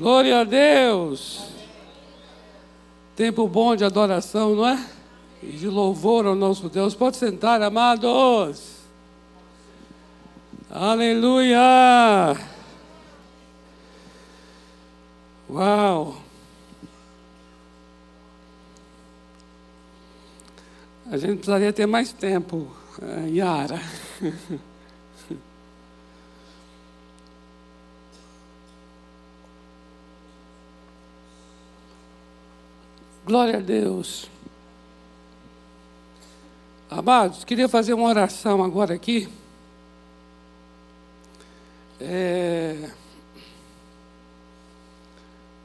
Glória a Deus. Tempo bom de adoração, não é? E de louvor ao nosso Deus. Pode sentar, amados. Aleluia. Uau. A gente precisaria ter mais tempo, eh, Yara. Glória a Deus. Amados, queria fazer uma oração agora aqui. É,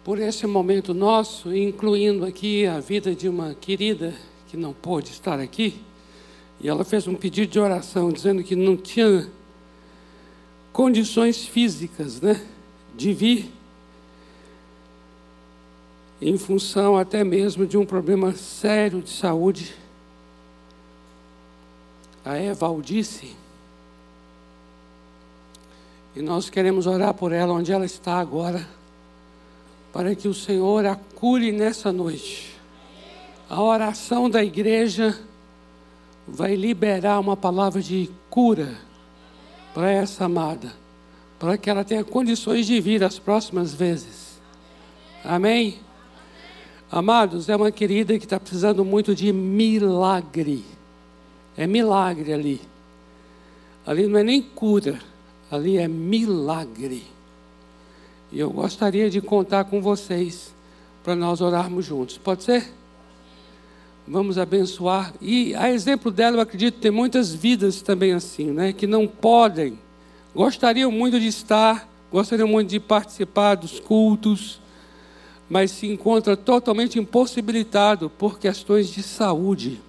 por esse momento nosso, incluindo aqui a vida de uma querida que não pôde estar aqui. E ela fez um pedido de oração, dizendo que não tinha condições físicas né, de vir em função até mesmo de um problema sério de saúde. A Evaldice. E nós queremos orar por ela onde ela está agora, para que o Senhor a cure nessa noite. A oração da igreja vai liberar uma palavra de cura para essa amada, para que ela tenha condições de vir as próximas vezes. Amém? Amados, é uma querida que está precisando muito de milagre. É milagre ali. Ali não é nem cura, ali é milagre. E eu gostaria de contar com vocês para nós orarmos juntos. Pode ser? Vamos abençoar. E a exemplo dela, eu acredito tem muitas vidas também assim, né? Que não podem, gostariam muito de estar, gostariam muito de participar dos cultos mas se encontra totalmente impossibilitado por questões de saúde.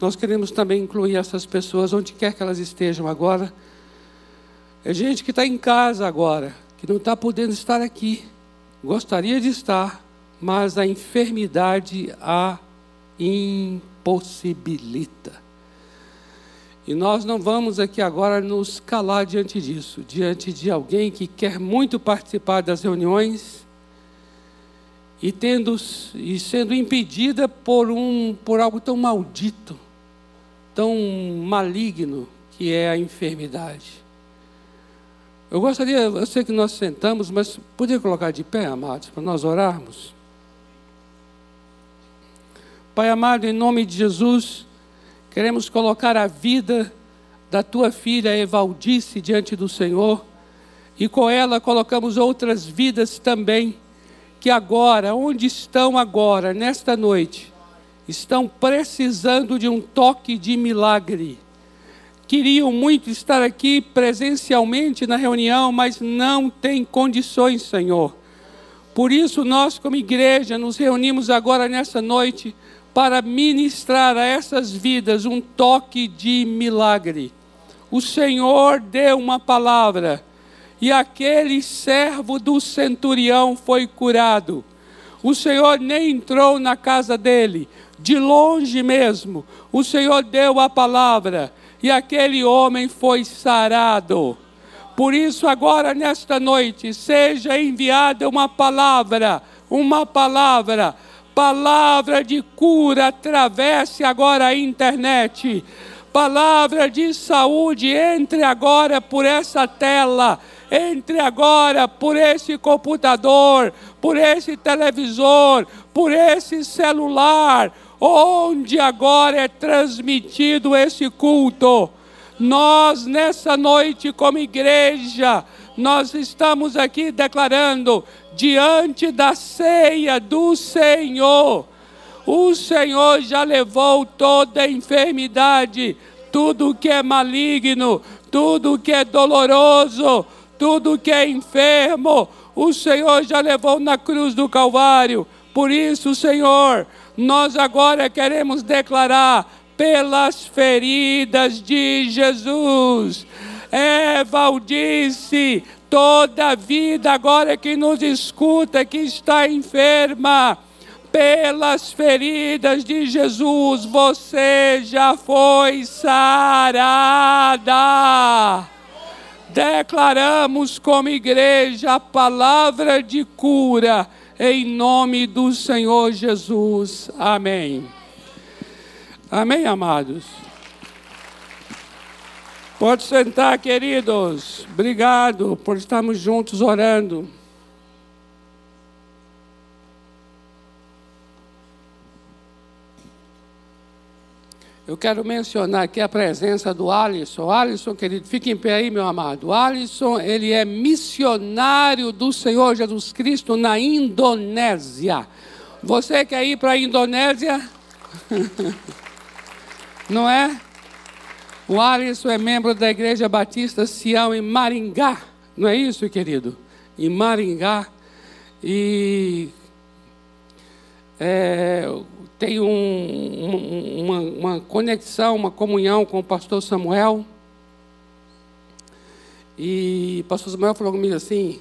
Nós queremos também incluir essas pessoas onde quer que elas estejam agora. É gente que está em casa agora, que não está podendo estar aqui. Gostaria de estar, mas a enfermidade a impossibilita. E nós não vamos aqui agora nos calar diante disso, diante de alguém que quer muito participar das reuniões e tendo e sendo impedida por um por algo tão maldito, tão maligno que é a enfermidade. Eu gostaria, eu sei que nós sentamos, mas podia colocar de pé, amados, para nós orarmos. Pai amado, em nome de Jesus, Queremos colocar a vida da tua filha Evaldice diante do Senhor e com ela colocamos outras vidas também que agora, onde estão agora, nesta noite, estão precisando de um toque de milagre. Queriam muito estar aqui presencialmente na reunião, mas não têm condições, Senhor. Por isso, nós, como igreja, nos reunimos agora nessa noite para ministrar a essas vidas um toque de milagre. O Senhor deu uma palavra e aquele servo do centurião foi curado. O Senhor nem entrou na casa dele, de longe mesmo. O Senhor deu a palavra e aquele homem foi sarado. Por isso, agora nesta noite, seja enviada uma palavra, uma palavra Palavra de cura, atravesse agora a internet. Palavra de saúde, entre agora por essa tela. Entre agora por esse computador, por esse televisor, por esse celular, onde agora é transmitido esse culto. Nós, nessa noite, como igreja, nós estamos aqui declarando diante da ceia do Senhor. O Senhor já levou toda a enfermidade, tudo que é maligno, tudo que é doloroso, tudo que é enfermo, o Senhor já levou na cruz do Calvário. Por isso, Senhor, nós agora queremos declarar pelas feridas de Jesus. É, Valdice, toda vida agora que nos escuta, que está enferma, pelas feridas de Jesus, você já foi sarada. declaramos como igreja a palavra de cura em nome do Senhor Jesus. Amém. Amém, amados. Pode sentar, queridos. Obrigado por estarmos juntos orando. Eu quero mencionar aqui a presença do Alisson. Alisson, querido, fique em pé aí, meu amado. Alisson, ele é missionário do Senhor Jesus Cristo na Indonésia. Você quer ir para a Indonésia? Não é? O Alisson é membro da Igreja Batista Sião em Maringá. Não é isso, querido? Em Maringá. E é, tem um, uma, uma conexão, uma comunhão com o pastor Samuel. E o pastor Samuel falou comigo assim: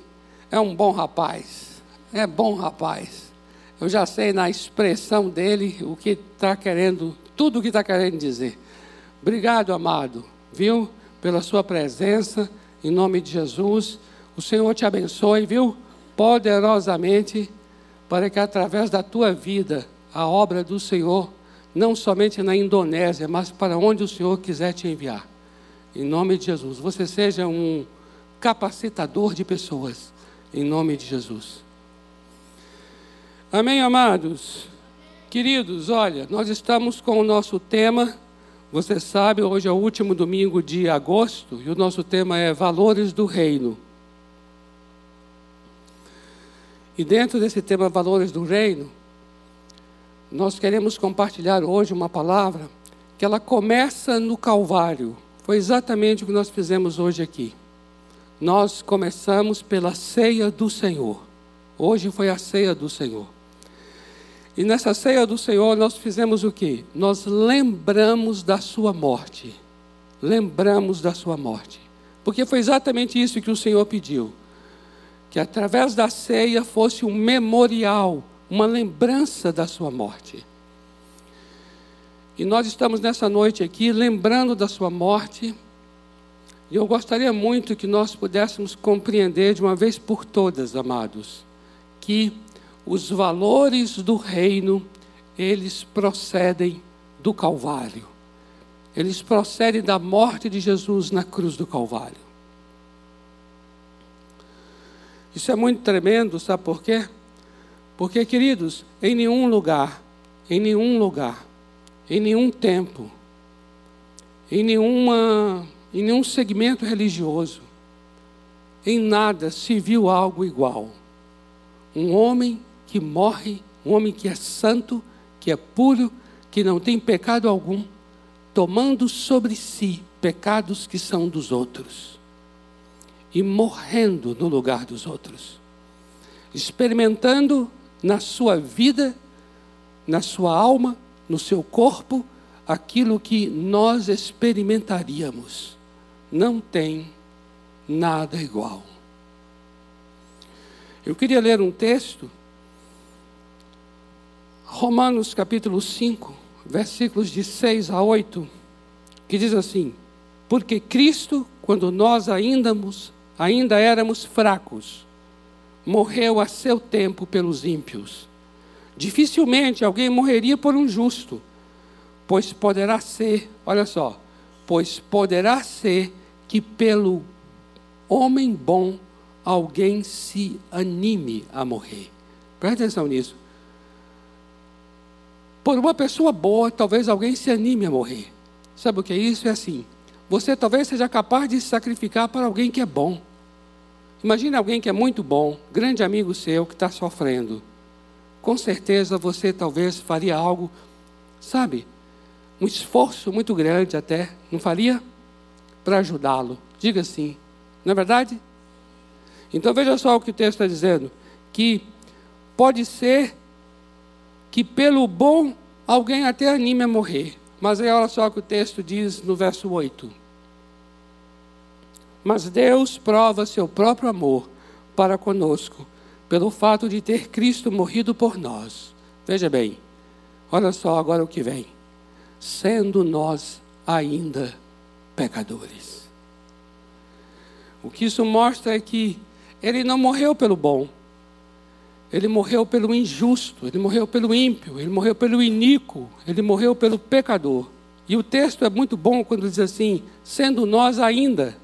é um bom rapaz, é bom rapaz. Eu já sei na expressão dele o que está querendo, tudo o que está querendo dizer. Obrigado, amado, viu? Pela sua presença, em nome de Jesus. O Senhor te abençoe, viu? Poderosamente, para que através da tua vida a obra do Senhor, não somente na Indonésia, mas para onde o Senhor quiser te enviar. Em nome de Jesus. Você seja um capacitador de pessoas. Em nome de Jesus. Amém, amados? Queridos, olha, nós estamos com o nosso tema. Você sabe, hoje é o último domingo de agosto e o nosso tema é Valores do Reino. E dentro desse tema Valores do Reino, nós queremos compartilhar hoje uma palavra que ela começa no Calvário. Foi exatamente o que nós fizemos hoje aqui. Nós começamos pela ceia do Senhor. Hoje foi a ceia do Senhor. E nessa ceia do Senhor nós fizemos o que? Nós lembramos da sua morte. Lembramos da sua morte. Porque foi exatamente isso que o Senhor pediu. Que através da ceia fosse um memorial uma lembrança da sua morte. E nós estamos nessa noite aqui lembrando da sua morte. E eu gostaria muito que nós pudéssemos compreender de uma vez por todas, amados, que os valores do reino, eles procedem do Calvário. Eles procedem da morte de Jesus na cruz do Calvário. Isso é muito tremendo, sabe por quê? Porque, queridos, em nenhum lugar, em nenhum lugar, em nenhum tempo, em, nenhuma, em nenhum segmento religioso, em nada se viu algo igual. Um homem que morre, um homem que é santo, que é puro, que não tem pecado algum, tomando sobre si pecados que são dos outros e morrendo no lugar dos outros, experimentando na sua vida, na sua alma, no seu corpo, aquilo que nós experimentaríamos. Não tem nada igual. Eu queria ler um texto, Romanos capítulo 5, versículos de 6 a 8, que diz assim: Porque Cristo, quando nós ainda, ainda éramos fracos, morreu a seu tempo pelos ímpios. Dificilmente alguém morreria por um justo, pois poderá ser, olha só, pois poderá ser que pelo homem bom alguém se anime a morrer. Presta atenção nisso. Por uma pessoa boa, talvez alguém se anime a morrer. Sabe o que é isso? É assim. Você talvez seja capaz de se sacrificar para alguém que é bom. Imagine alguém que é muito bom, grande amigo seu, que está sofrendo. Com certeza você talvez faria algo, sabe, um esforço muito grande até, não faria? Para ajudá-lo. Diga sim, não é verdade? Então veja só o que o texto está dizendo: que pode ser que pelo bom alguém até anime a morrer. Mas aí olha só o que o texto diz no verso 8. Mas Deus prova seu próprio amor para conosco, pelo fato de ter Cristo morrido por nós. Veja bem, olha só agora o que vem. Sendo nós ainda pecadores. O que isso mostra é que ele não morreu pelo bom. Ele morreu pelo injusto, ele morreu pelo ímpio, ele morreu pelo iníquo, ele morreu pelo pecador. E o texto é muito bom quando diz assim: sendo nós ainda,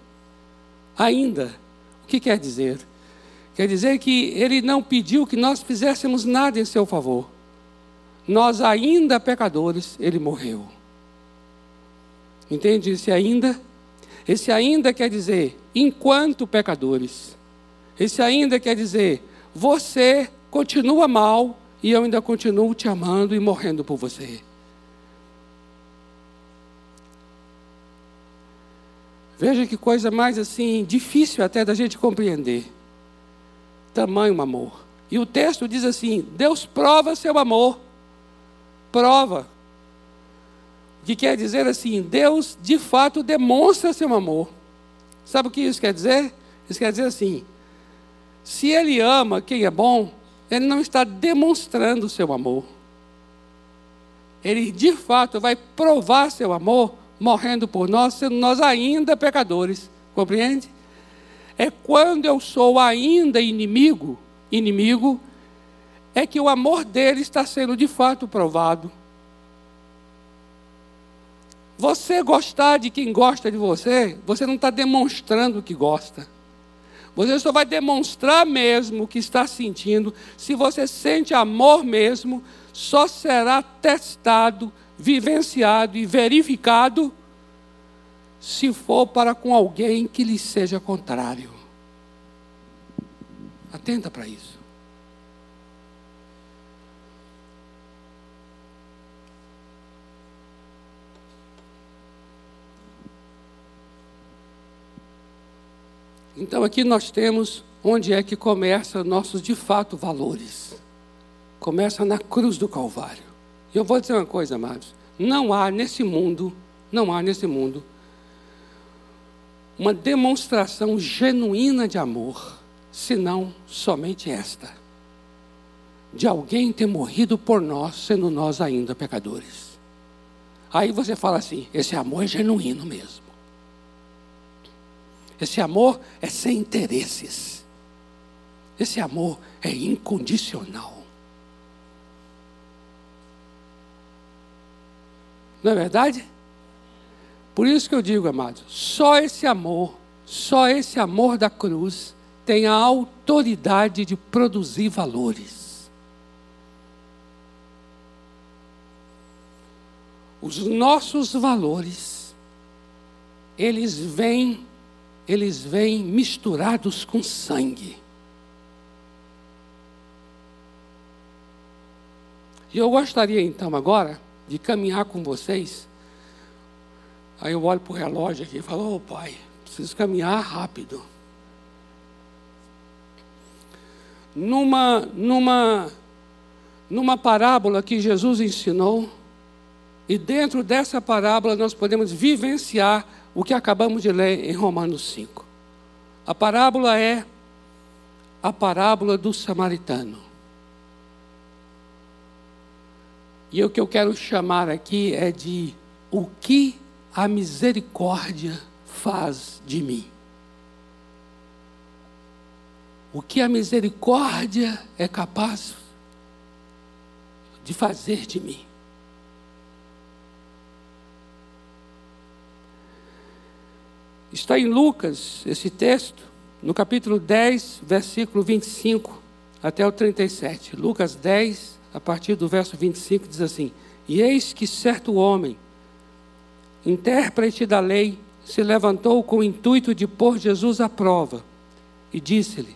ainda. O que quer dizer? Quer dizer que ele não pediu que nós fizéssemos nada em seu favor. Nós ainda pecadores, ele morreu. Entende esse ainda? Esse ainda quer dizer, enquanto pecadores. Esse ainda quer dizer, você continua mal e eu ainda continuo te amando e morrendo por você. Veja que coisa mais assim, difícil até da gente compreender. Tamanho amor. E o texto diz assim: Deus prova seu amor. Prova. O que quer dizer assim? Deus de fato demonstra seu amor. Sabe o que isso quer dizer? Isso quer dizer assim: se Ele ama quem é bom, Ele não está demonstrando seu amor. Ele de fato vai provar seu amor morrendo por nós, sendo nós ainda pecadores. Compreende? É quando eu sou ainda inimigo, inimigo, é que o amor dele está sendo de fato provado. Você gostar de quem gosta de você, você não está demonstrando que gosta. Você só vai demonstrar mesmo o que está sentindo. Se você sente amor mesmo, só será testado vivenciado e verificado se for para com alguém que lhe seja contrário. Atenta para isso. Então aqui nós temos onde é que começa nossos de fato valores. Começa na cruz do Calvário. E eu vou dizer uma coisa, amados: não há nesse mundo, não há nesse mundo, uma demonstração genuína de amor, senão somente esta: de alguém ter morrido por nós, sendo nós ainda pecadores. Aí você fala assim: esse amor é genuíno mesmo. Esse amor é sem interesses. Esse amor é incondicional. Não é verdade? Por isso que eu digo, amados, só esse amor, só esse amor da cruz tem a autoridade de produzir valores. Os nossos valores, eles vêm, eles vêm misturados com sangue. E eu gostaria então agora de caminhar com vocês. Aí eu olho para o relógio aqui e falo, oh, pai, preciso caminhar rápido. Numa, numa, numa parábola que Jesus ensinou, e dentro dessa parábola nós podemos vivenciar o que acabamos de ler em Romanos 5. A parábola é a parábola do samaritano. E o que eu quero chamar aqui é de o que a misericórdia faz de mim. O que a misericórdia é capaz de fazer de mim. Está em Lucas esse texto, no capítulo 10, versículo 25 até o 37. Lucas 10, a partir do verso 25, diz assim: E eis que certo homem, intérprete da lei, se levantou com o intuito de pôr Jesus à prova e disse-lhe: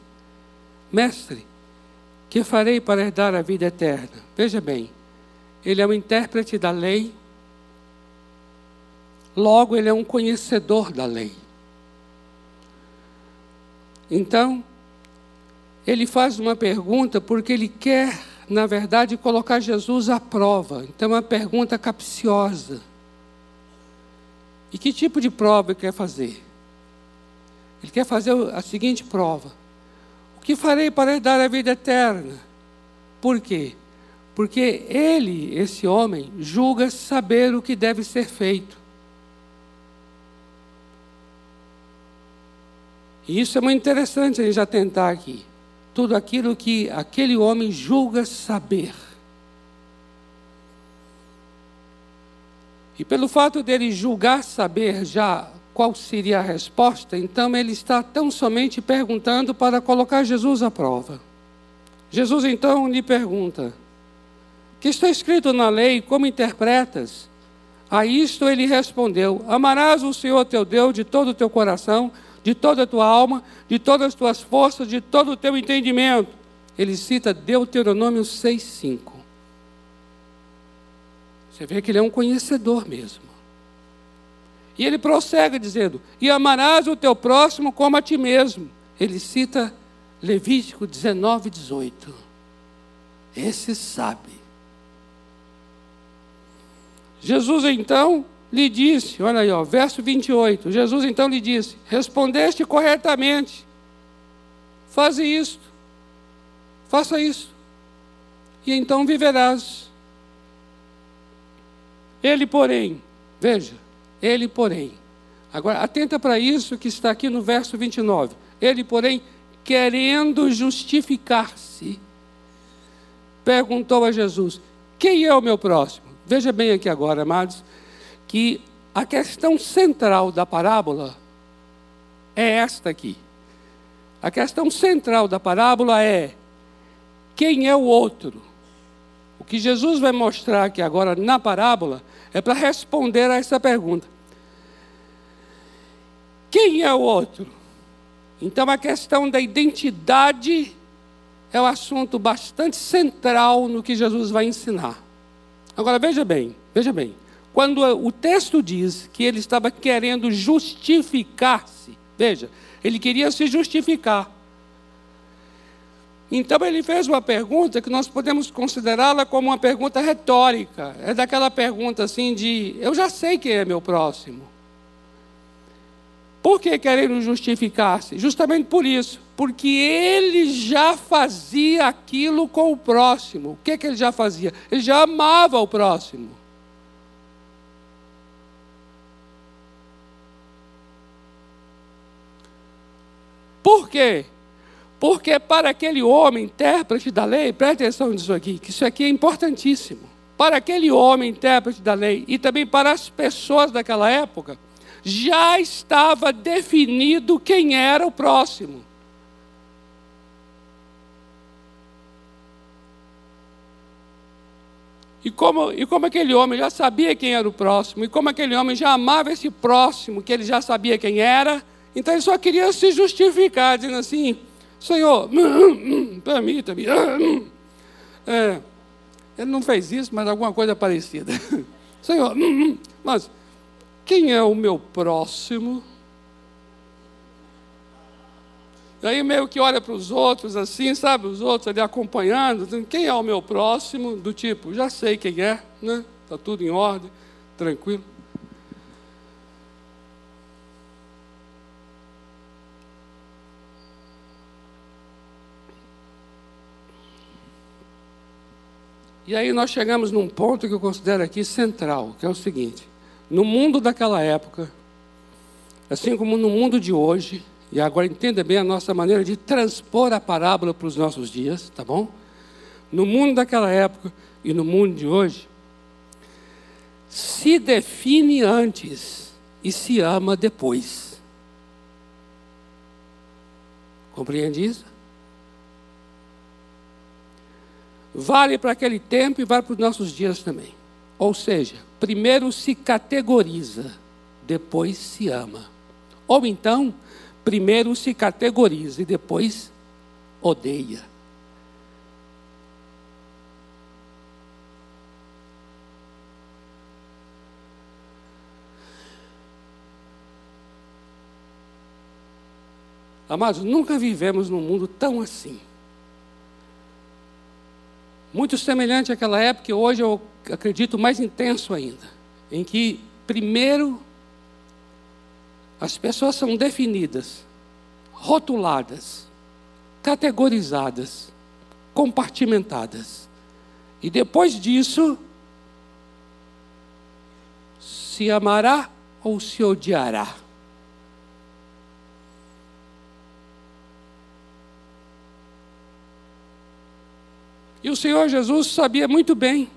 Mestre, que farei para herdar a vida eterna? Veja bem, ele é um intérprete da lei, logo ele é um conhecedor da lei. Então, ele faz uma pergunta porque ele quer na verdade, colocar Jesus à prova. Então, é uma pergunta capciosa. E que tipo de prova ele quer fazer? Ele quer fazer a seguinte prova: O que farei para dar a vida eterna? Por quê? Porque ele, esse homem, julga saber o que deve ser feito. E isso é muito interessante a gente atentar aqui. Tudo aquilo que aquele homem julga saber. E pelo fato dele julgar saber já qual seria a resposta, então ele está tão somente perguntando para colocar Jesus à prova. Jesus então lhe pergunta: Que está escrito na lei, como interpretas? A isto ele respondeu: Amarás o Senhor teu Deus de todo o teu coração, de toda a tua alma, de todas as tuas forças, de todo o teu entendimento. Ele cita Deuteronômio 6,5. Você vê que ele é um conhecedor mesmo. E ele prossegue dizendo: E amarás o teu próximo como a ti mesmo. Ele cita Levítico 19, 18. Esse sabe. Jesus então lhe disse, olha aí, ó, verso 28. Jesus então lhe disse: Respondeste corretamente. Faze isto. Faça isso. E então viverás. Ele, porém, veja, ele, porém. Agora, atenta para isso que está aqui no verso 29. Ele, porém, querendo justificar-se, perguntou a Jesus: Quem é o meu próximo? Veja bem aqui agora, amados, que a questão central da parábola é esta aqui. A questão central da parábola é: quem é o outro? O que Jesus vai mostrar aqui agora na parábola é para responder a essa pergunta: quem é o outro? Então a questão da identidade é um assunto bastante central no que Jesus vai ensinar. Agora veja bem, veja bem. Quando o texto diz que ele estava querendo justificar-se, veja, ele queria se justificar. Então ele fez uma pergunta que nós podemos considerá-la como uma pergunta retórica. É daquela pergunta assim de: eu já sei quem é meu próximo. Por que querendo justificar-se? Justamente por isso. Porque ele já fazia aquilo com o próximo. O que, que ele já fazia? Ele já amava o próximo. Por quê? Porque para aquele homem, intérprete da lei, preste atenção nisso aqui, que isso aqui é importantíssimo. Para aquele homem, intérprete da lei, e também para as pessoas daquela época, já estava definido quem era o próximo. E como, e como aquele homem já sabia quem era o próximo, e como aquele homem já amava esse próximo, que ele já sabia quem era, então ele só queria se justificar, dizendo assim: Senhor, permita-me. É, ele não fez isso, mas alguma coisa parecida. Senhor, mas quem é o meu próximo? Aí meio que olha para os outros assim, sabe? Os outros ali acompanhando. Quem é o meu próximo? Do tipo, já sei quem é, né? Está tudo em ordem, tranquilo. E aí nós chegamos num ponto que eu considero aqui central, que é o seguinte: no mundo daquela época, assim como no mundo de hoje, e agora entenda bem a nossa maneira de transpor a parábola para os nossos dias, tá bom? No mundo daquela época e no mundo de hoje, se define antes e se ama depois. Compreende isso? Vale para aquele tempo e vale para os nossos dias também. Ou seja, primeiro se categoriza, depois se ama. Ou então, primeiro se categoriza e depois odeia. Amados, nunca vivemos num mundo tão assim. Muito semelhante àquela época, e hoje eu acredito mais intenso ainda, em que primeiro as pessoas são definidas, rotuladas, categorizadas, compartimentadas. E depois disso, se amará ou se odiará. E o Senhor Jesus sabia muito bem,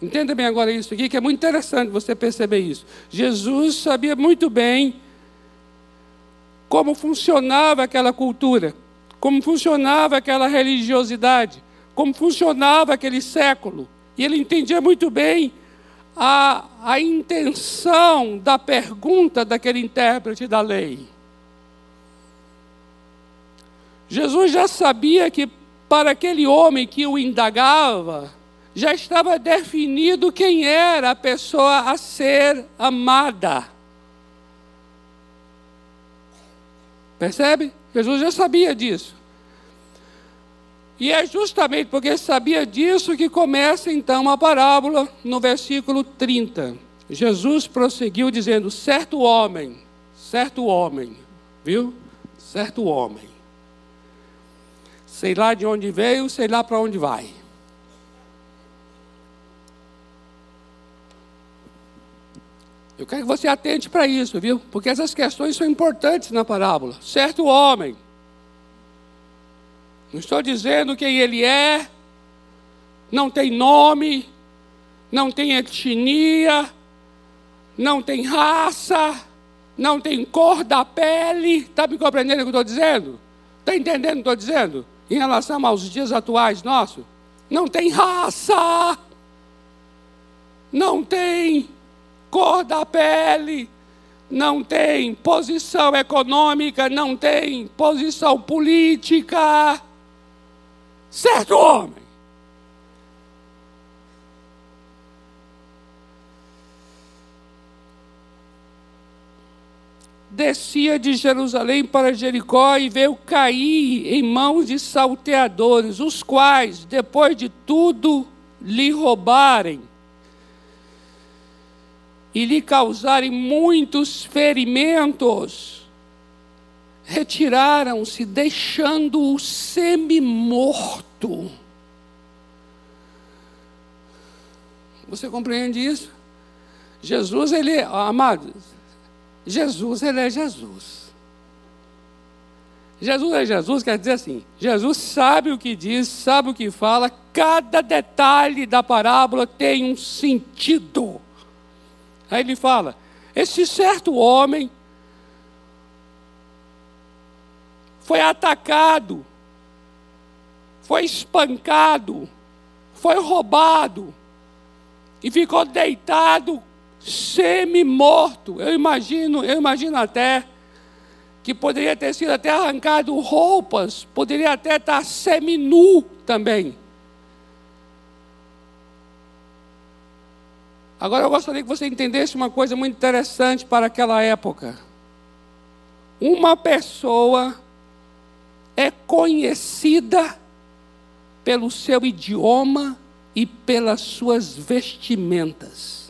entenda bem agora isso aqui, que é muito interessante você perceber isso. Jesus sabia muito bem como funcionava aquela cultura, como funcionava aquela religiosidade, como funcionava aquele século. E ele entendia muito bem a, a intenção da pergunta daquele intérprete da lei. Jesus já sabia que para aquele homem que o indagava, já estava definido quem era a pessoa a ser amada. Percebe? Jesus já sabia disso. E é justamente porque sabia disso que começa então a parábola no versículo 30. Jesus prosseguiu dizendo: certo homem, certo homem, viu? Certo homem sei lá de onde veio, sei lá para onde vai. Eu quero que você atente para isso, viu? Porque essas questões são importantes na parábola. Certo homem. Não estou dizendo quem ele é, não tem nome, não tem etnia, não tem raça, não tem cor da pele. Está me compreendendo o que eu estou dizendo? Está entendendo o que eu estou dizendo? Em relação aos dias atuais nossos, não tem raça, não tem cor da pele, não tem posição econômica, não tem posição política. Certo, homem? Descia de Jerusalém para Jericó e veio cair em mãos de salteadores, os quais, depois de tudo lhe roubarem e lhe causarem muitos ferimentos, retiraram-se, deixando-o semi-morto. Você compreende isso? Jesus, ele, amados, Jesus, ele é Jesus. Jesus é Jesus, quer dizer assim: Jesus sabe o que diz, sabe o que fala, cada detalhe da parábola tem um sentido. Aí ele fala: esse certo homem foi atacado, foi espancado, foi roubado e ficou deitado semi-morto. Eu imagino, eu imagino até que poderia ter sido até arrancado roupas, poderia até estar semi-nu também. Agora eu gostaria que você entendesse uma coisa muito interessante para aquela época. Uma pessoa é conhecida pelo seu idioma e pelas suas vestimentas.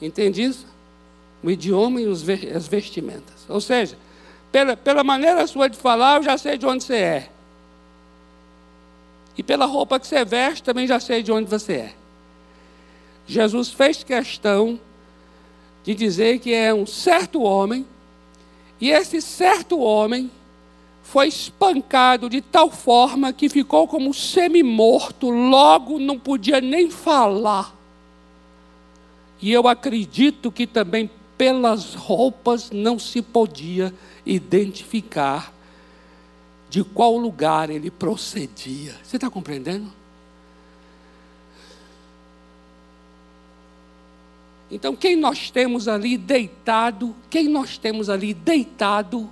Entende isso? O idioma e as vestimentas. Ou seja, pela, pela maneira sua de falar, eu já sei de onde você é. E pela roupa que você veste, também já sei de onde você é. Jesus fez questão de dizer que é um certo homem, e esse certo homem foi espancado de tal forma que ficou como semi-morto, logo não podia nem falar. E eu acredito que também pelas roupas não se podia identificar de qual lugar ele procedia. Você está compreendendo? Então, quem nós temos ali deitado, quem nós temos ali deitado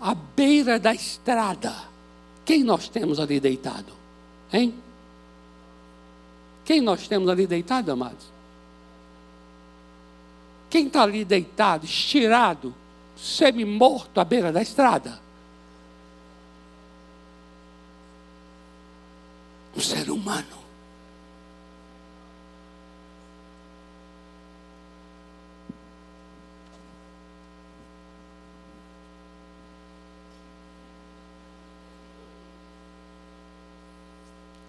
à beira da estrada? Quem nós temos ali deitado? Hein? Quem nós temos ali deitado, amados? Quem está ali deitado, estirado, semi-morto à beira da estrada? Um ser humano.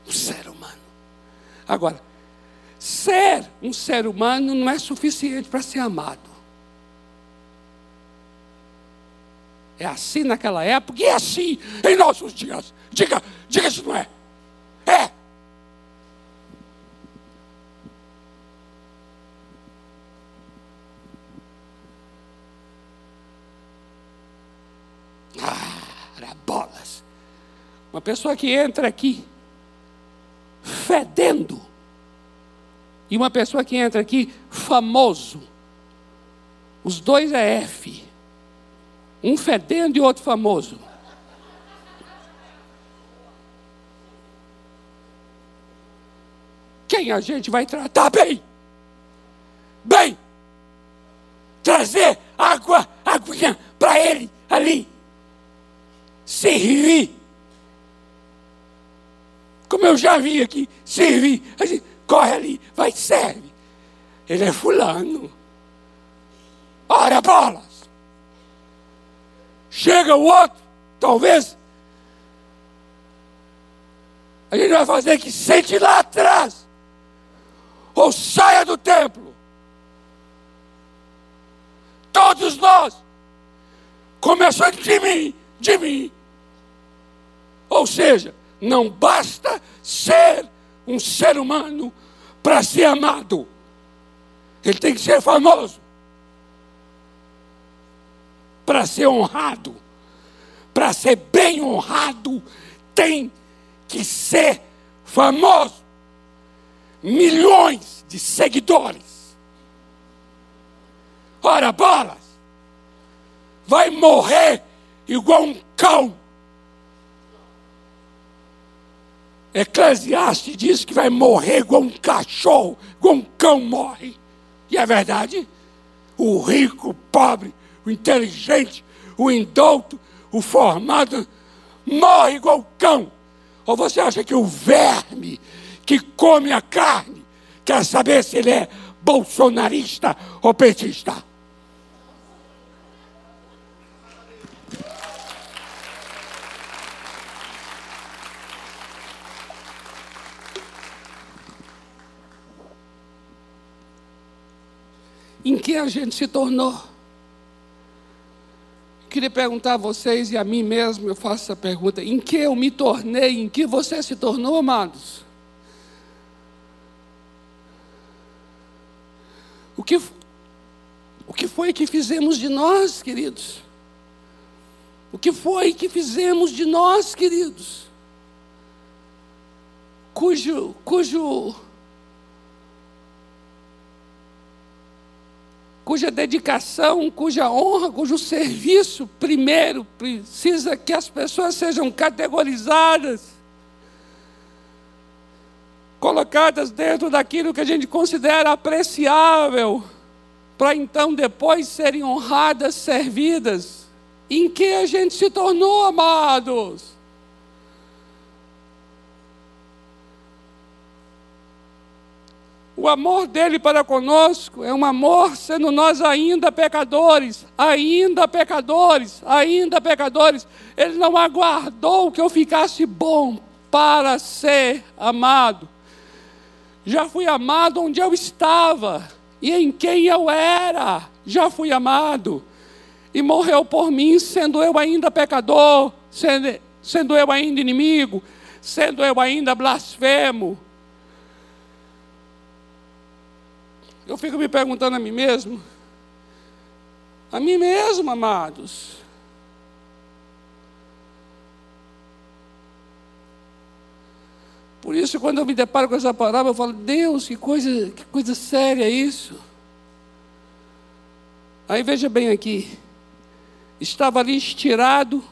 Um ser humano. Agora, Ser um ser humano não é suficiente para ser amado. É assim naquela época e é assim em nossos dias. Diga, diga se não é. É. Ah, bolas. Uma pessoa que entra aqui fedendo. E uma pessoa que entra aqui famoso. Os dois é F. Um fedendo e outro famoso. Quem a gente vai tratar bem? Bem! Trazer água, aguinha para ele ali. Servir. Como eu já vi aqui, servir. A gente corre ali, vai serve. Ele é fulano. Ora bolas. Chega o outro, talvez. A gente vai fazer que sente lá atrás. Ou saia do templo. Todos nós. Começando de mim, de mim. Ou seja, não basta ser um ser humano para ser amado. Ele tem que ser famoso para ser honrado, para ser bem honrado, tem que ser famoso. Milhões de seguidores. Ora, bolas, vai morrer igual um cão. Eclesiastes diz que vai morrer igual um cachorro, igual um cão morre. E é verdade. O rico, o pobre, o inteligente, o indouto, o formado, morre igual cão. Ou você acha que o verme que come a carne quer saber se ele é bolsonarista ou petista? Em que a gente se tornou? Queria perguntar a vocês e a mim mesmo, eu faço essa pergunta: em que eu me tornei, em que você se tornou, amados? O que, o que foi que fizemos de nós, queridos? O que foi que fizemos de nós, queridos? Cujo, cujo cuja dedicação, cuja honra, cujo serviço, primeiro precisa que as pessoas sejam categorizadas, colocadas dentro daquilo que a gente considera apreciável, para então depois serem honradas, servidas. Em que a gente se tornou, amados? O amor dele para conosco é um amor sendo nós ainda pecadores, ainda pecadores, ainda pecadores. Ele não aguardou que eu ficasse bom para ser amado. Já fui amado onde eu estava e em quem eu era. Já fui amado. E morreu por mim, sendo eu ainda pecador, sendo, sendo eu ainda inimigo, sendo eu ainda blasfemo Eu fico me perguntando a mim mesmo, a mim mesmo, amados. Por isso, quando eu me deparo com essa palavra, eu falo, Deus, que coisa, que coisa séria isso. Aí veja bem aqui, estava ali estirado,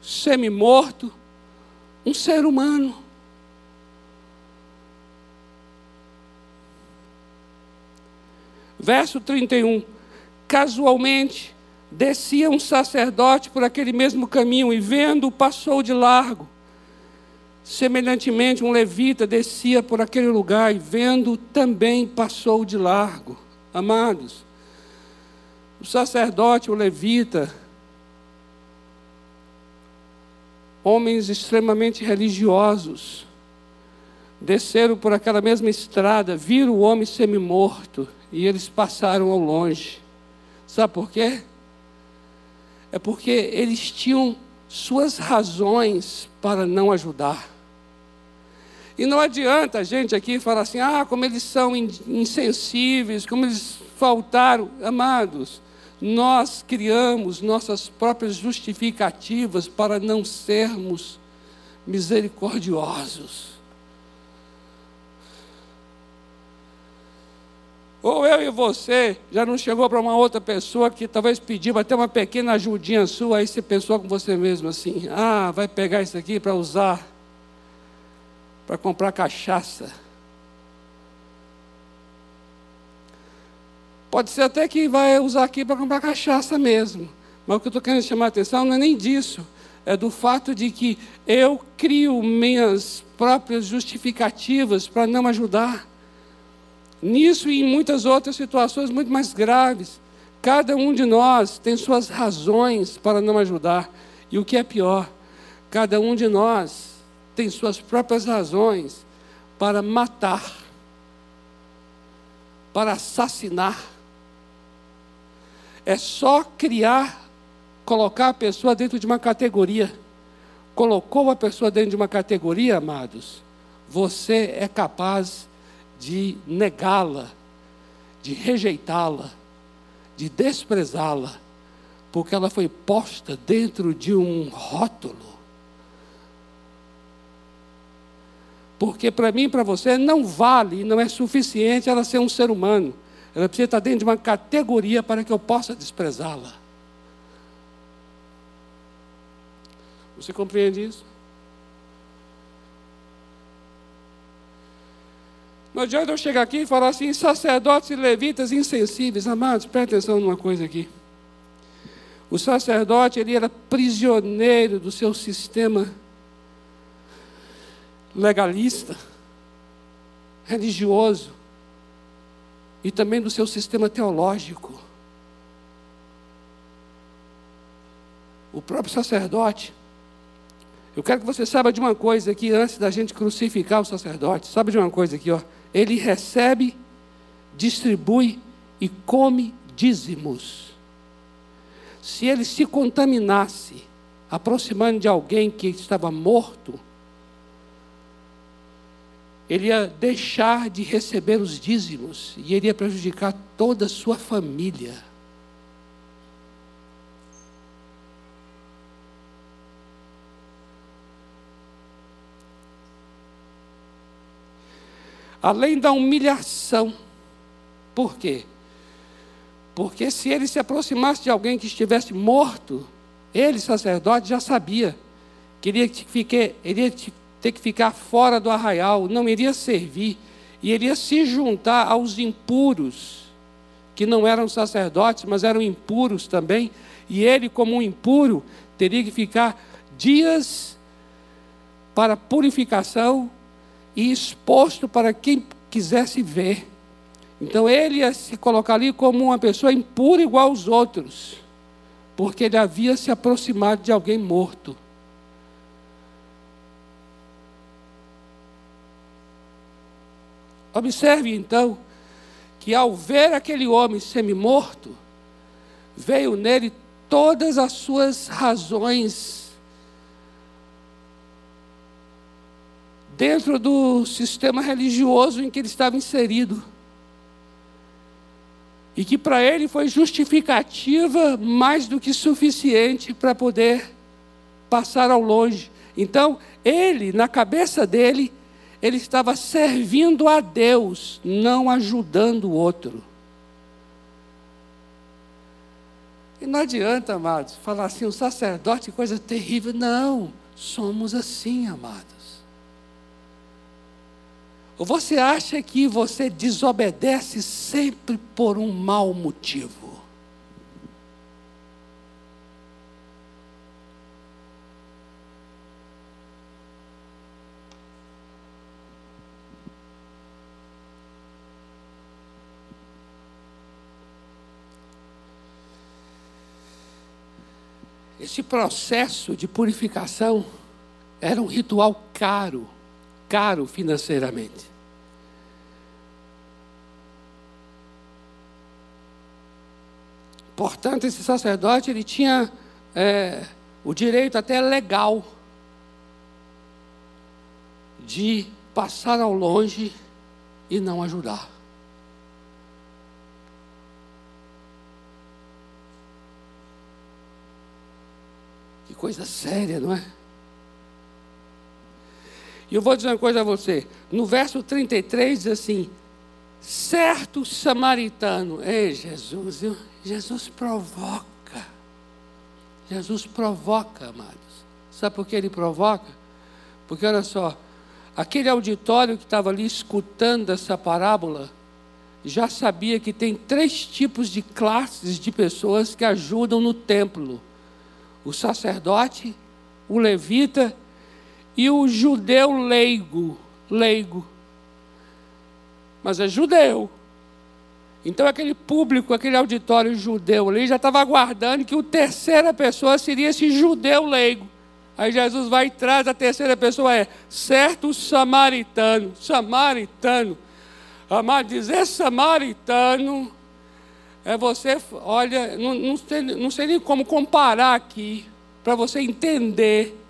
semi-morto, um ser humano. Verso 31. Casualmente, descia um sacerdote por aquele mesmo caminho e, vendo, passou de largo. Semelhantemente, um levita descia por aquele lugar e, vendo, também passou de largo. Amados, o sacerdote, o levita, homens extremamente religiosos, desceram por aquela mesma estrada, viram o homem semi-morto e eles passaram ao longe. Sabe por quê? é porque eles tinham suas razões para não ajudar. E não adianta a gente aqui falar assim, ah, como eles são insensíveis, como eles faltaram. Amados, nós criamos nossas próprias justificativas para não sermos misericordiosos. Ou eu e você já não chegou para uma outra pessoa que talvez pediu até uma pequena ajudinha sua, aí você pensou com você mesmo assim: ah, vai pegar isso aqui para usar, para comprar cachaça. Pode ser até que vai usar aqui para comprar cachaça mesmo. Mas o que eu estou querendo chamar a atenção não é nem disso. É do fato de que eu crio minhas próprias justificativas para não ajudar. Nisso e em muitas outras situações muito mais graves. Cada um de nós tem suas razões para não ajudar. E o que é pior, cada um de nós tem suas próprias razões para matar, para assassinar. É só criar, colocar a pessoa dentro de uma categoria. Colocou a pessoa dentro de uma categoria, amados, você é capaz de negá-la, de rejeitá-la, de desprezá-la, porque ela foi posta dentro de um rótulo. Porque para mim e para você não vale, não é suficiente ela ser um ser humano. Ela precisa estar dentro de uma categoria para que eu possa desprezá-la. Você compreende isso? Não adianta eu chegar aqui e falar assim, sacerdotes e levitas insensíveis. Amados, presta atenção numa coisa aqui. O sacerdote, ele era prisioneiro do seu sistema legalista, religioso, e também do seu sistema teológico. O próprio sacerdote, eu quero que você saiba de uma coisa aqui, antes da gente crucificar o sacerdote. Sabe de uma coisa aqui, ó ele recebe, distribui e come dízimos. Se ele se contaminasse, aproximando de alguém que estava morto, ele ia deixar de receber os dízimos e iria prejudicar toda a sua família. Além da humilhação. Por quê? Porque se ele se aproximasse de alguém que estivesse morto, ele, sacerdote, já sabia que iria ter que ficar fora do arraial, não iria servir, e iria se juntar aos impuros, que não eram sacerdotes, mas eram impuros também, e ele, como um impuro, teria que ficar dias para purificação e exposto para quem quisesse ver. Então ele ia se colocar ali como uma pessoa impura igual aos outros, porque ele havia se aproximado de alguém morto. Observe então que ao ver aquele homem semi-morto, veio nele todas as suas razões dentro do sistema religioso em que ele estava inserido. E que para ele foi justificativa mais do que suficiente para poder passar ao longe. Então, ele, na cabeça dele, ele estava servindo a Deus, não ajudando o outro. E não adianta, amados, falar assim, um sacerdote, coisa terrível. Não, somos assim, amados. Ou você acha que você desobedece sempre por um mau motivo? Esse processo de purificação era um ritual caro caro financeiramente. Portanto, esse sacerdote ele tinha é, o direito até legal de passar ao longe e não ajudar. Que coisa séria, não é? E eu vou dizer uma coisa a você. No verso 33 diz assim: certo samaritano. Ei, Jesus, Jesus provoca. Jesus provoca, amados. Sabe por que ele provoca? Porque olha só, aquele auditório que estava ali escutando essa parábola, já sabia que tem três tipos de classes de pessoas que ajudam no templo: o sacerdote, o levita e o judeu leigo. Leigo. Mas é judeu. Então aquele público, aquele auditório judeu ali já estava aguardando que o terceira pessoa seria esse judeu leigo. Aí Jesus vai e traz a terceira pessoa, é certo samaritano. Samaritano. Amado, dizer samaritano é você, olha, não, não, sei, não sei nem como comparar aqui, para você entender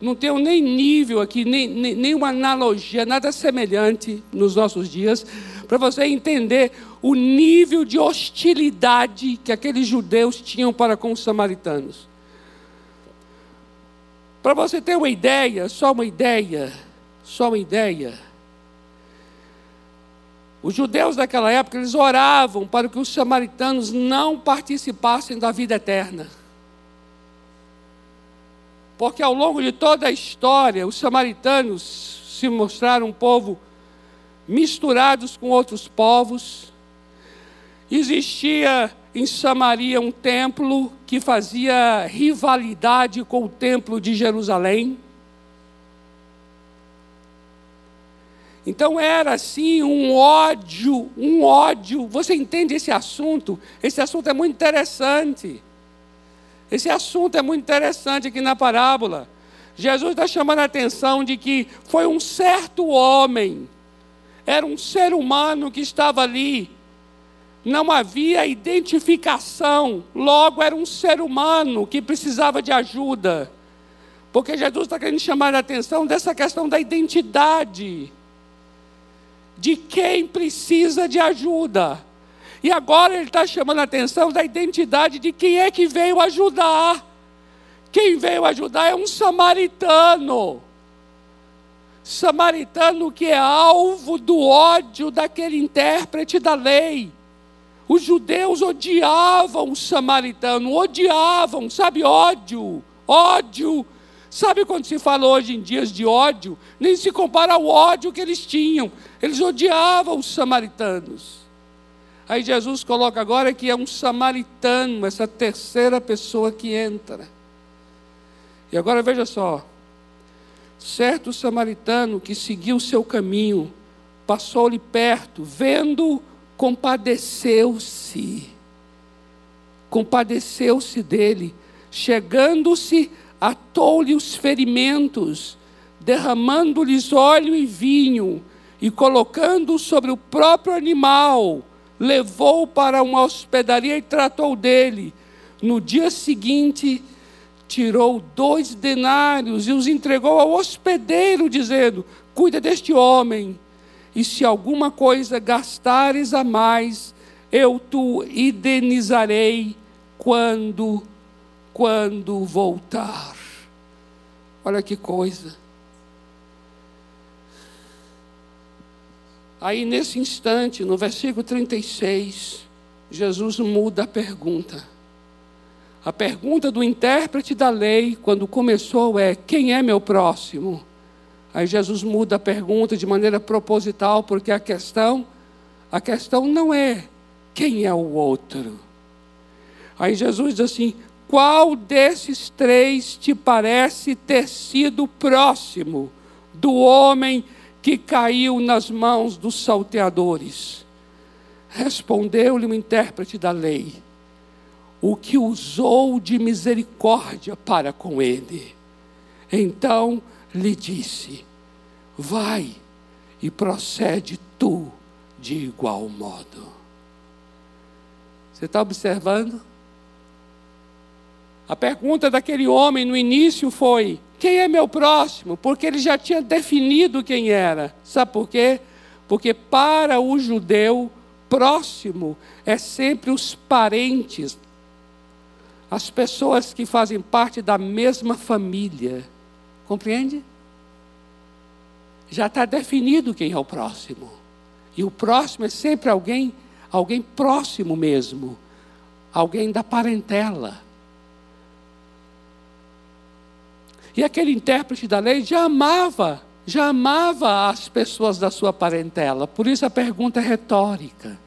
não tenho nem nível aqui, nem, nem, nenhuma analogia, nada semelhante nos nossos dias, para você entender o nível de hostilidade que aqueles judeus tinham para com os samaritanos. Para você ter uma ideia, só uma ideia, só uma ideia. Os judeus daquela época, eles oravam para que os samaritanos não participassem da vida eterna. Porque ao longo de toda a história, os samaritanos se mostraram um povo misturados com outros povos. Existia em Samaria um templo que fazia rivalidade com o templo de Jerusalém. Então era assim um ódio, um ódio. Você entende esse assunto? Esse assunto é muito interessante. Esse assunto é muito interessante aqui na parábola. Jesus está chamando a atenção de que foi um certo homem, era um ser humano que estava ali, não havia identificação, logo era um ser humano que precisava de ajuda. Porque Jesus está querendo chamar a atenção dessa questão da identidade, de quem precisa de ajuda. E agora ele está chamando a atenção da identidade de quem é que veio ajudar. Quem veio ajudar é um samaritano. Samaritano que é alvo do ódio daquele intérprete da lei. Os judeus odiavam o samaritano, odiavam, sabe, ódio, ódio. Sabe quando se fala hoje em dias de ódio? Nem se compara ao ódio que eles tinham. Eles odiavam os samaritanos. Aí Jesus coloca agora que é um samaritano, essa terceira pessoa que entra. E agora veja só: certo samaritano que seguiu o seu caminho, passou-lhe perto, vendo, compadeceu-se. Compadeceu-se dele, chegando-se, atou-lhe os ferimentos, derramando-lhes óleo e vinho, e colocando sobre o próprio animal, levou para uma hospedaria e tratou dele. No dia seguinte, tirou dois denários e os entregou ao hospedeiro, dizendo: Cuida deste homem, e se alguma coisa gastares a mais, eu tu indenizarei quando, quando voltar. Olha que coisa. Aí, nesse instante, no versículo 36, Jesus muda a pergunta. A pergunta do intérprete da lei, quando começou, é: quem é meu próximo? Aí Jesus muda a pergunta de maneira proposital, porque a questão, a questão não é quem é o outro. Aí Jesus diz assim: qual desses três te parece ter sido próximo do homem que caiu nas mãos dos salteadores. Respondeu-lhe o intérprete da lei, o que usou de misericórdia para com ele. Então lhe disse: Vai e procede tu de igual modo. Você está observando? A pergunta daquele homem no início foi: quem é meu próximo? Porque ele já tinha definido quem era. Sabe por quê? Porque para o judeu, próximo é sempre os parentes, as pessoas que fazem parte da mesma família. Compreende? Já está definido quem é o próximo. E o próximo é sempre alguém, alguém próximo mesmo, alguém da parentela. E aquele intérprete da lei já amava, já amava as pessoas da sua parentela. Por isso a pergunta é retórica.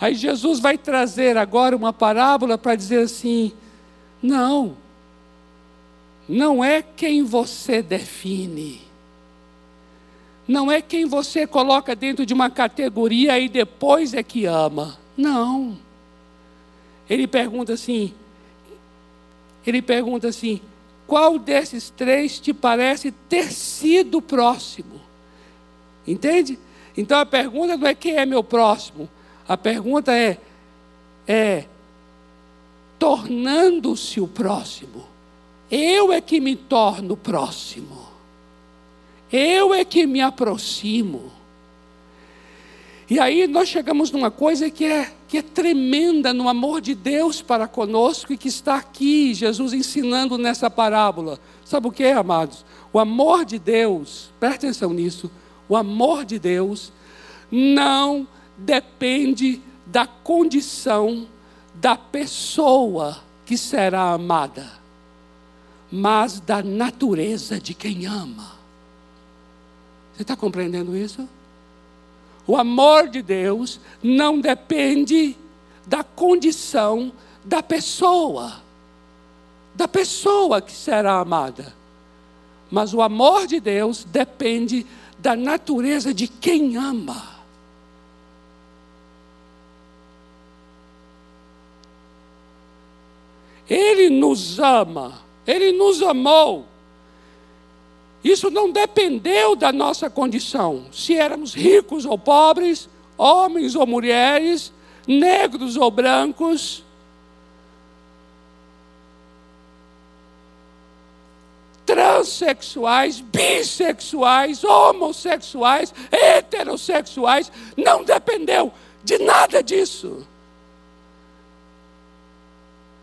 Aí Jesus vai trazer agora uma parábola para dizer assim: não, não é quem você define, não é quem você coloca dentro de uma categoria e depois é que ama. Não. Ele pergunta assim: ele pergunta assim: qual desses três te parece ter sido próximo? Entende? Então a pergunta não é quem é meu próximo, a pergunta é: é tornando-se o próximo. Eu é que me torno próximo. Eu é que me aproximo. E aí nós chegamos numa coisa que é, que é tremenda no amor de Deus para conosco e que está aqui, Jesus ensinando nessa parábola. Sabe o que, amados? O amor de Deus, presta atenção nisso, o amor de Deus não depende da condição da pessoa que será amada, mas da natureza de quem ama. Você está compreendendo isso? O amor de Deus não depende da condição da pessoa, da pessoa que será amada. Mas o amor de Deus depende da natureza de quem ama. Ele nos ama, ele nos amou isso não dependeu da nossa condição, se éramos ricos ou pobres, homens ou mulheres, negros ou brancos. Transsexuais, bissexuais, homossexuais, heterossexuais, não dependeu de nada disso.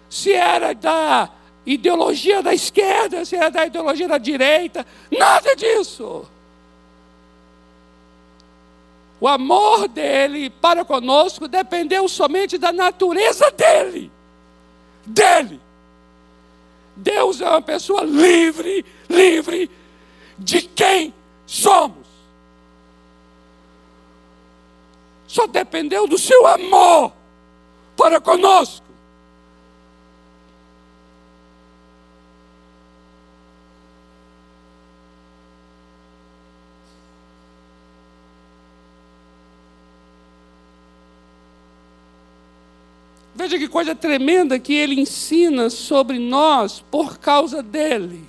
Se era da ideologia da esquerda, se é da ideologia da direita, nada disso. O amor dele para conosco dependeu somente da natureza dele. Dele. Deus é uma pessoa livre, livre de quem somos. Só dependeu do seu amor para conosco. Veja que coisa tremenda que ele ensina sobre nós por causa dele.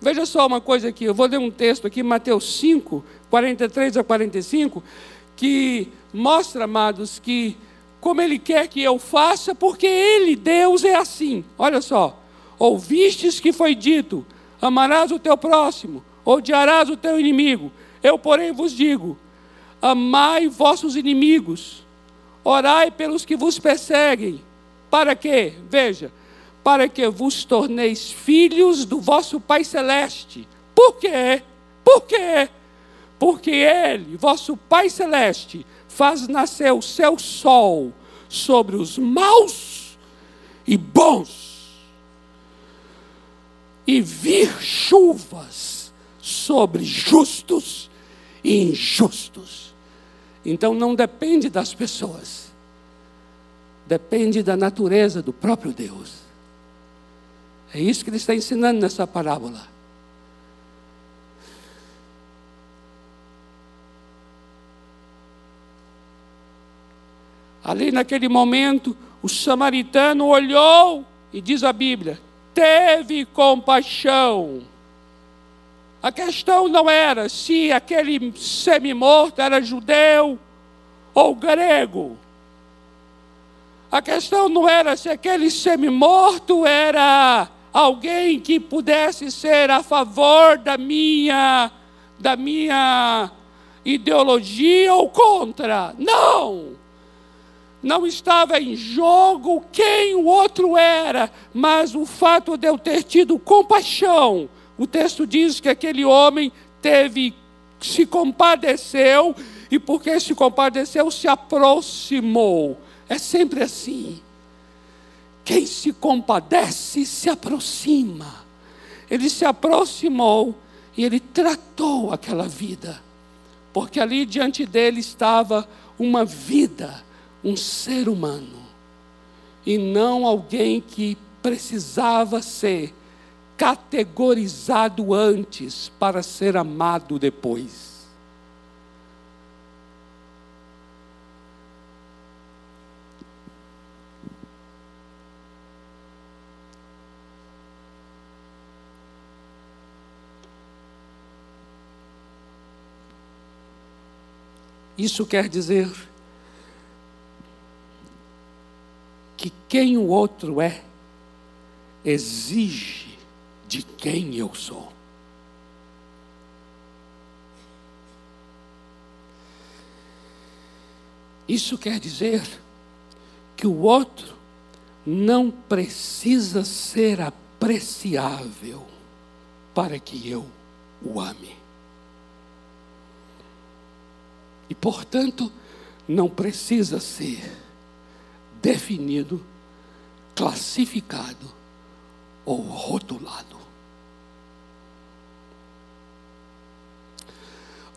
Veja só uma coisa aqui, eu vou ler um texto aqui, Mateus 5, 43 a 45, que mostra, amados, que como ele quer que eu faça, porque ele, Deus, é assim. Olha só, ouvistes que foi dito: amarás o teu próximo, odiarás o teu inimigo. Eu, porém, vos digo: amai vossos inimigos Orai pelos que vos perseguem. Para quê? Veja, para que vos torneis filhos do vosso Pai Celeste. Por quê? Por quê? Porque Ele, vosso Pai Celeste, faz nascer o seu sol sobre os maus e bons, e vir chuvas sobre justos e injustos. Então não depende das pessoas, depende da natureza do próprio Deus. É isso que ele está ensinando nessa parábola. Ali naquele momento, o samaritano olhou e diz a Bíblia: teve compaixão a questão não era se aquele semi-morto era judeu ou grego. A questão não era se aquele semi-morto era alguém que pudesse ser a favor da minha da minha ideologia ou contra. Não! Não estava em jogo quem o outro era, mas o fato de eu ter tido compaixão. O texto diz que aquele homem teve, se compadeceu, e porque se compadeceu, se aproximou. É sempre assim. Quem se compadece se aproxima. Ele se aproximou e ele tratou aquela vida, porque ali diante dele estava uma vida um ser humano e não alguém que precisava ser categorizado antes para ser amado depois. Isso quer dizer que quem o outro é, exige de quem eu sou. Isso quer dizer que o outro não precisa ser apreciável para que eu o ame. E, portanto, não precisa ser definido, classificado ou rotulado.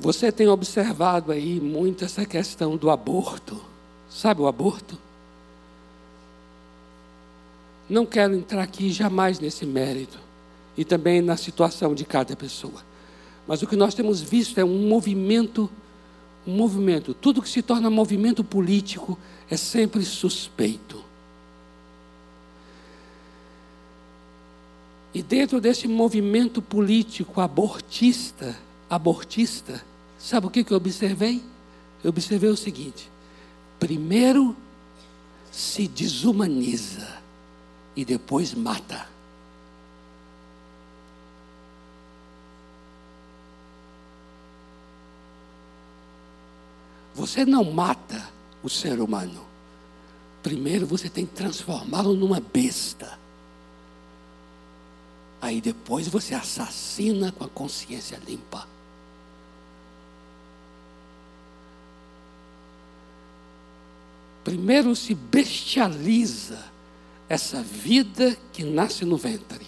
Você tem observado aí muito essa questão do aborto. Sabe o aborto? Não quero entrar aqui jamais nesse mérito e também na situação de cada pessoa. Mas o que nós temos visto é um movimento, um movimento, tudo que se torna movimento político é sempre suspeito. E dentro desse movimento político abortista, abortista, sabe o que, eu observei? Eu observei o seguinte: primeiro se desumaniza e depois mata. Você não mata o ser humano. Primeiro você tem que transformá-lo numa besta. Aí depois você assassina com a consciência limpa. Primeiro se bestializa essa vida que nasce no ventre.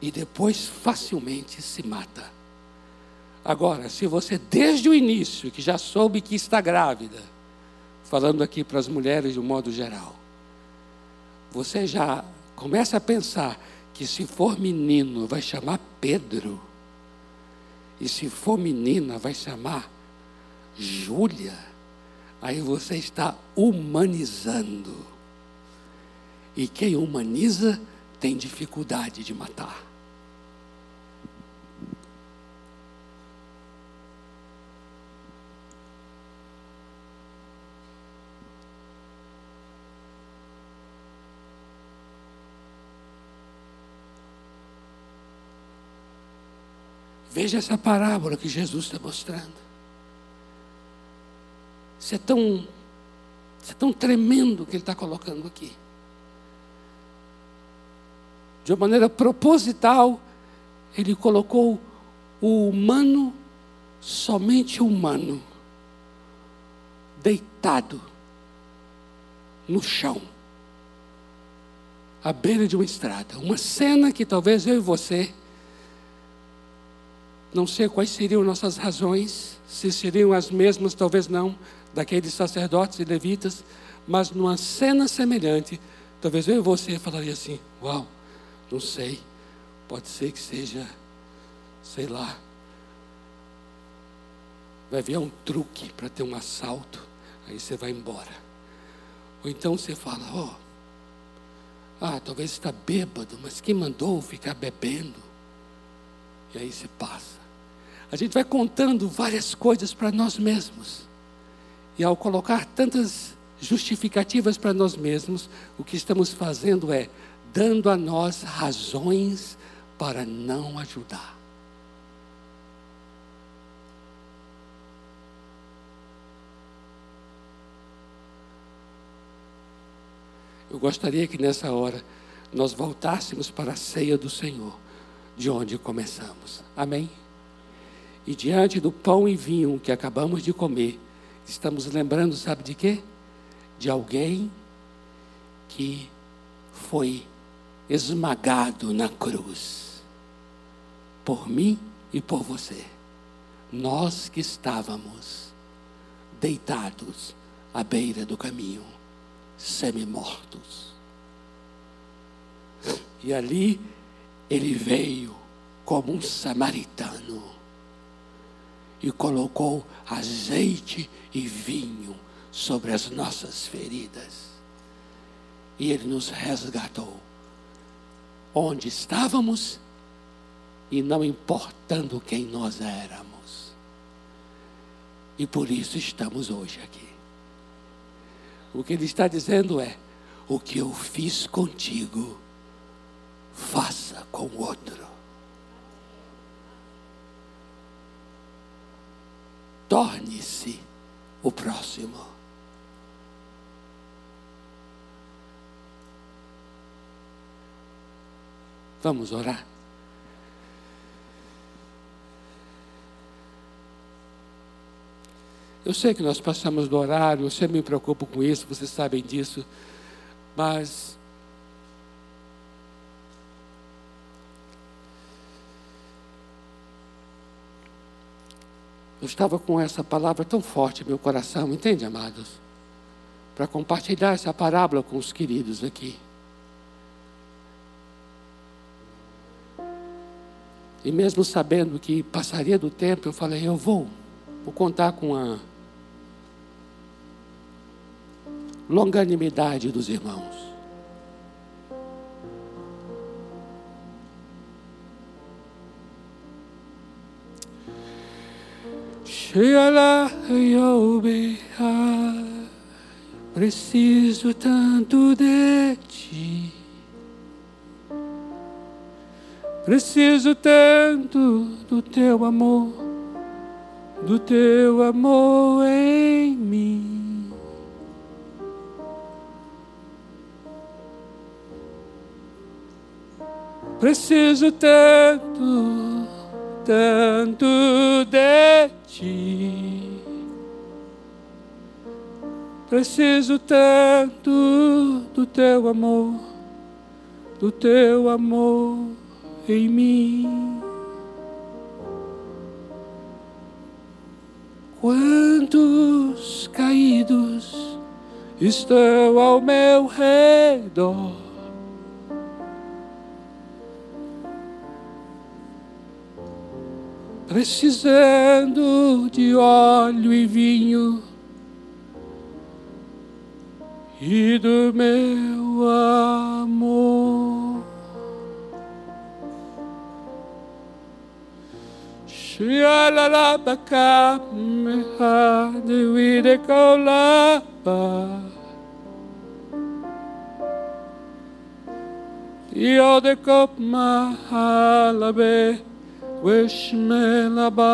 E depois facilmente se mata. Agora, se você desde o início, que já soube que está grávida, falando aqui para as mulheres de um modo geral, você já começa a pensar que se for menino vai chamar Pedro, e se for menina vai chamar Júlia, aí você está humanizando. E quem humaniza tem dificuldade de matar. Veja essa parábola que Jesus está mostrando. Isso é tão, isso é tão tremendo que ele está colocando aqui. De uma maneira proposital, ele colocou o humano, somente humano, deitado no chão, à beira de uma estrada. Uma cena que talvez eu e você não sei quais seriam nossas razões, se seriam as mesmas, talvez não, daqueles sacerdotes e levitas, mas numa cena semelhante, talvez eu e você falaria assim: Uau, não sei, pode ser que seja, sei lá, vai vir um truque para ter um assalto, aí você vai embora. Ou então você fala: Ó, oh, ah, talvez está bêbado, mas quem mandou ficar bebendo? E aí se passa. A gente vai contando várias coisas para nós mesmos. E ao colocar tantas justificativas para nós mesmos, o que estamos fazendo é dando a nós razões para não ajudar. Eu gostaria que nessa hora nós voltássemos para a ceia do Senhor, de onde começamos. Amém? E diante do pão e vinho que acabamos de comer, estamos lembrando, sabe de quê? De alguém que foi esmagado na cruz, por mim e por você. Nós que estávamos deitados à beira do caminho, semi-mortos. E ali ele veio como um samaritano e colocou azeite e vinho sobre as nossas feridas. E Ele nos resgatou. Onde estávamos e não importando quem nós éramos. E por isso estamos hoje aqui. O que Ele está dizendo é: o que eu fiz contigo, faça com o outro. Torne-se o próximo. Vamos orar. Eu sei que nós passamos do horário, eu sempre me preocupo com isso, vocês sabem disso, mas Eu estava com essa palavra tão forte no meu coração, entende, amados? Para compartilhar essa parábola com os queridos aqui. E mesmo sabendo que passaria do tempo, eu falei: eu vou, vou contar com a longanimidade dos irmãos. Preciso tanto de ti. Preciso tanto do teu amor, do teu amor em mim. Preciso tanto, tanto de ti. Preciso tanto do teu amor, do teu amor em mim. Quantos caídos estão ao meu redor? Precisando de óleo e vinho e do meu amor. Shialalabaka meha de wide kaulaba. Io de kop mahalabe. Wish me la ba.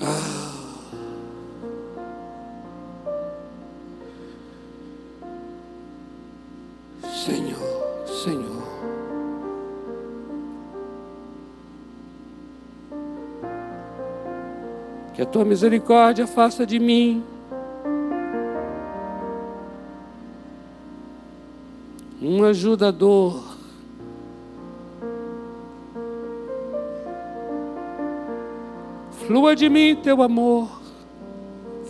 Ah. Senhor, Senhor. Que a tua misericórdia faça de mim um ajudador. Flua de mim teu amor,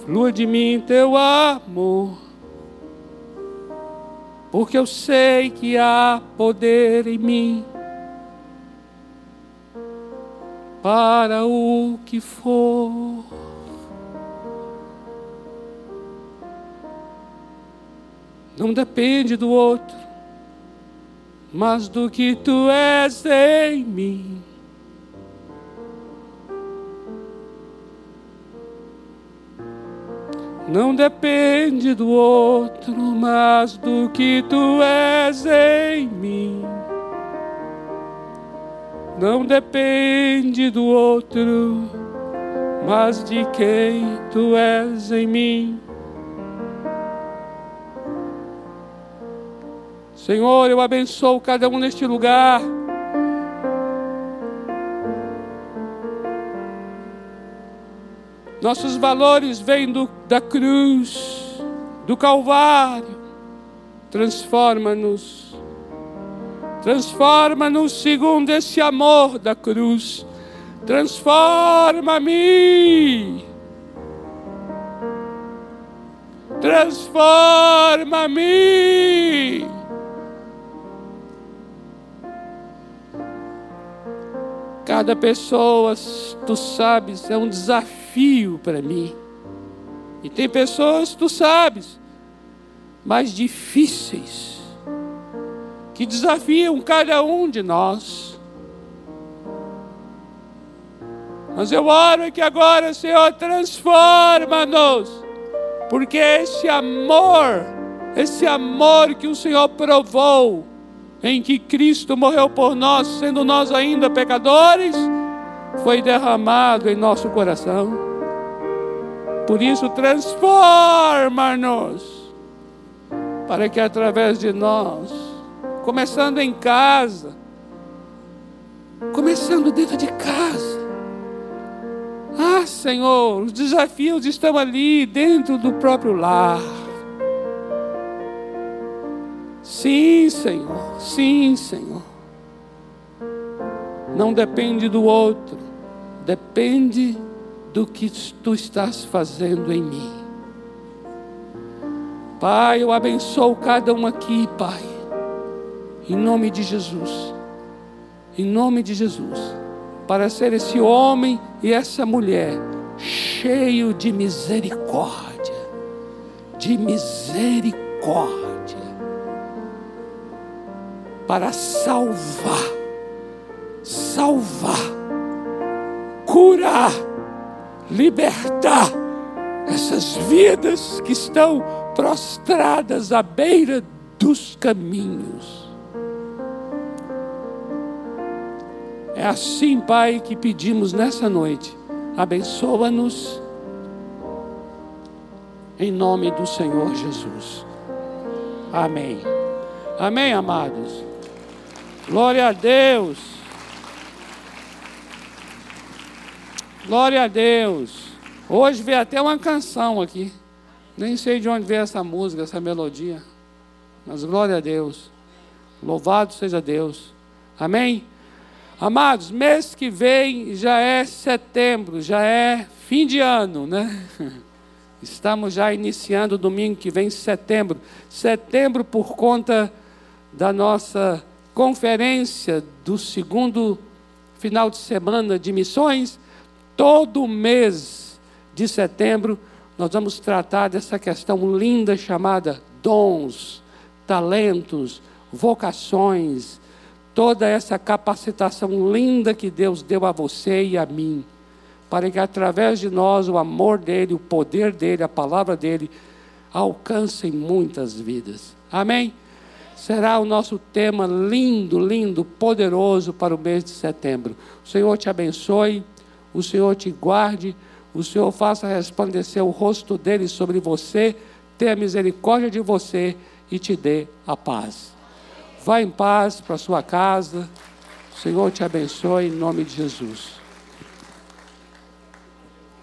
flua de mim teu amor, porque eu sei que há poder em mim para o que for. Não depende do outro, mas do que tu és em mim. Não depende do outro, mas do que tu és em mim. Não depende do outro, mas de quem tu és em mim. Senhor, eu abençoo cada um neste lugar. Nossos valores vêm do, da cruz, do Calvário. Transforma-nos. Transforma-nos segundo esse amor da cruz. Transforma-me. Transforma-me. Cada pessoa, tu sabes, é um desafio para mim. E tem pessoas, tu sabes, mais difíceis, que desafiam cada um de nós. Mas eu oro que agora, Senhor, transforma-nos, porque esse amor, esse amor que o Senhor provou, em que Cristo morreu por nós, sendo nós ainda pecadores, foi derramado em nosso coração. Por isso, transforma-nos, para que através de nós, começando em casa, começando dentro de casa, ah, Senhor, os desafios estão ali dentro do próprio lar Sim, Senhor. Sim, Senhor. Não depende do outro, depende do que tu estás fazendo em mim. Pai, eu abençoo cada um aqui, Pai, em nome de Jesus, em nome de Jesus, para ser esse homem e essa mulher cheio de misericórdia, de misericórdia para salvar, salvar, curar, libertar essas vidas que estão prostradas à beira dos caminhos. É assim, Pai, que pedimos nessa noite. Abençoa-nos em nome do Senhor Jesus. Amém. Amém, amados. Glória a Deus. Glória a Deus. Hoje veio até uma canção aqui. Nem sei de onde veio essa música, essa melodia. Mas glória a Deus. Louvado seja Deus. Amém? Amados, mês que vem já é setembro, já é fim de ano, né? Estamos já iniciando domingo que vem, setembro. Setembro por conta da nossa conferência do segundo final de semana de missões, todo mês de setembro, nós vamos tratar dessa questão linda chamada dons, talentos, vocações, toda essa capacitação linda que Deus deu a você e a mim, para que através de nós o amor dele, o poder dele, a palavra dele alcancem muitas vidas. Amém? Será o nosso tema lindo, lindo, poderoso para o mês de setembro. O Senhor te abençoe, o Senhor te guarde, o Senhor faça resplandecer o rosto dele sobre você, tenha misericórdia de você e te dê a paz. Vá em paz para sua casa. O Senhor te abençoe em nome de Jesus.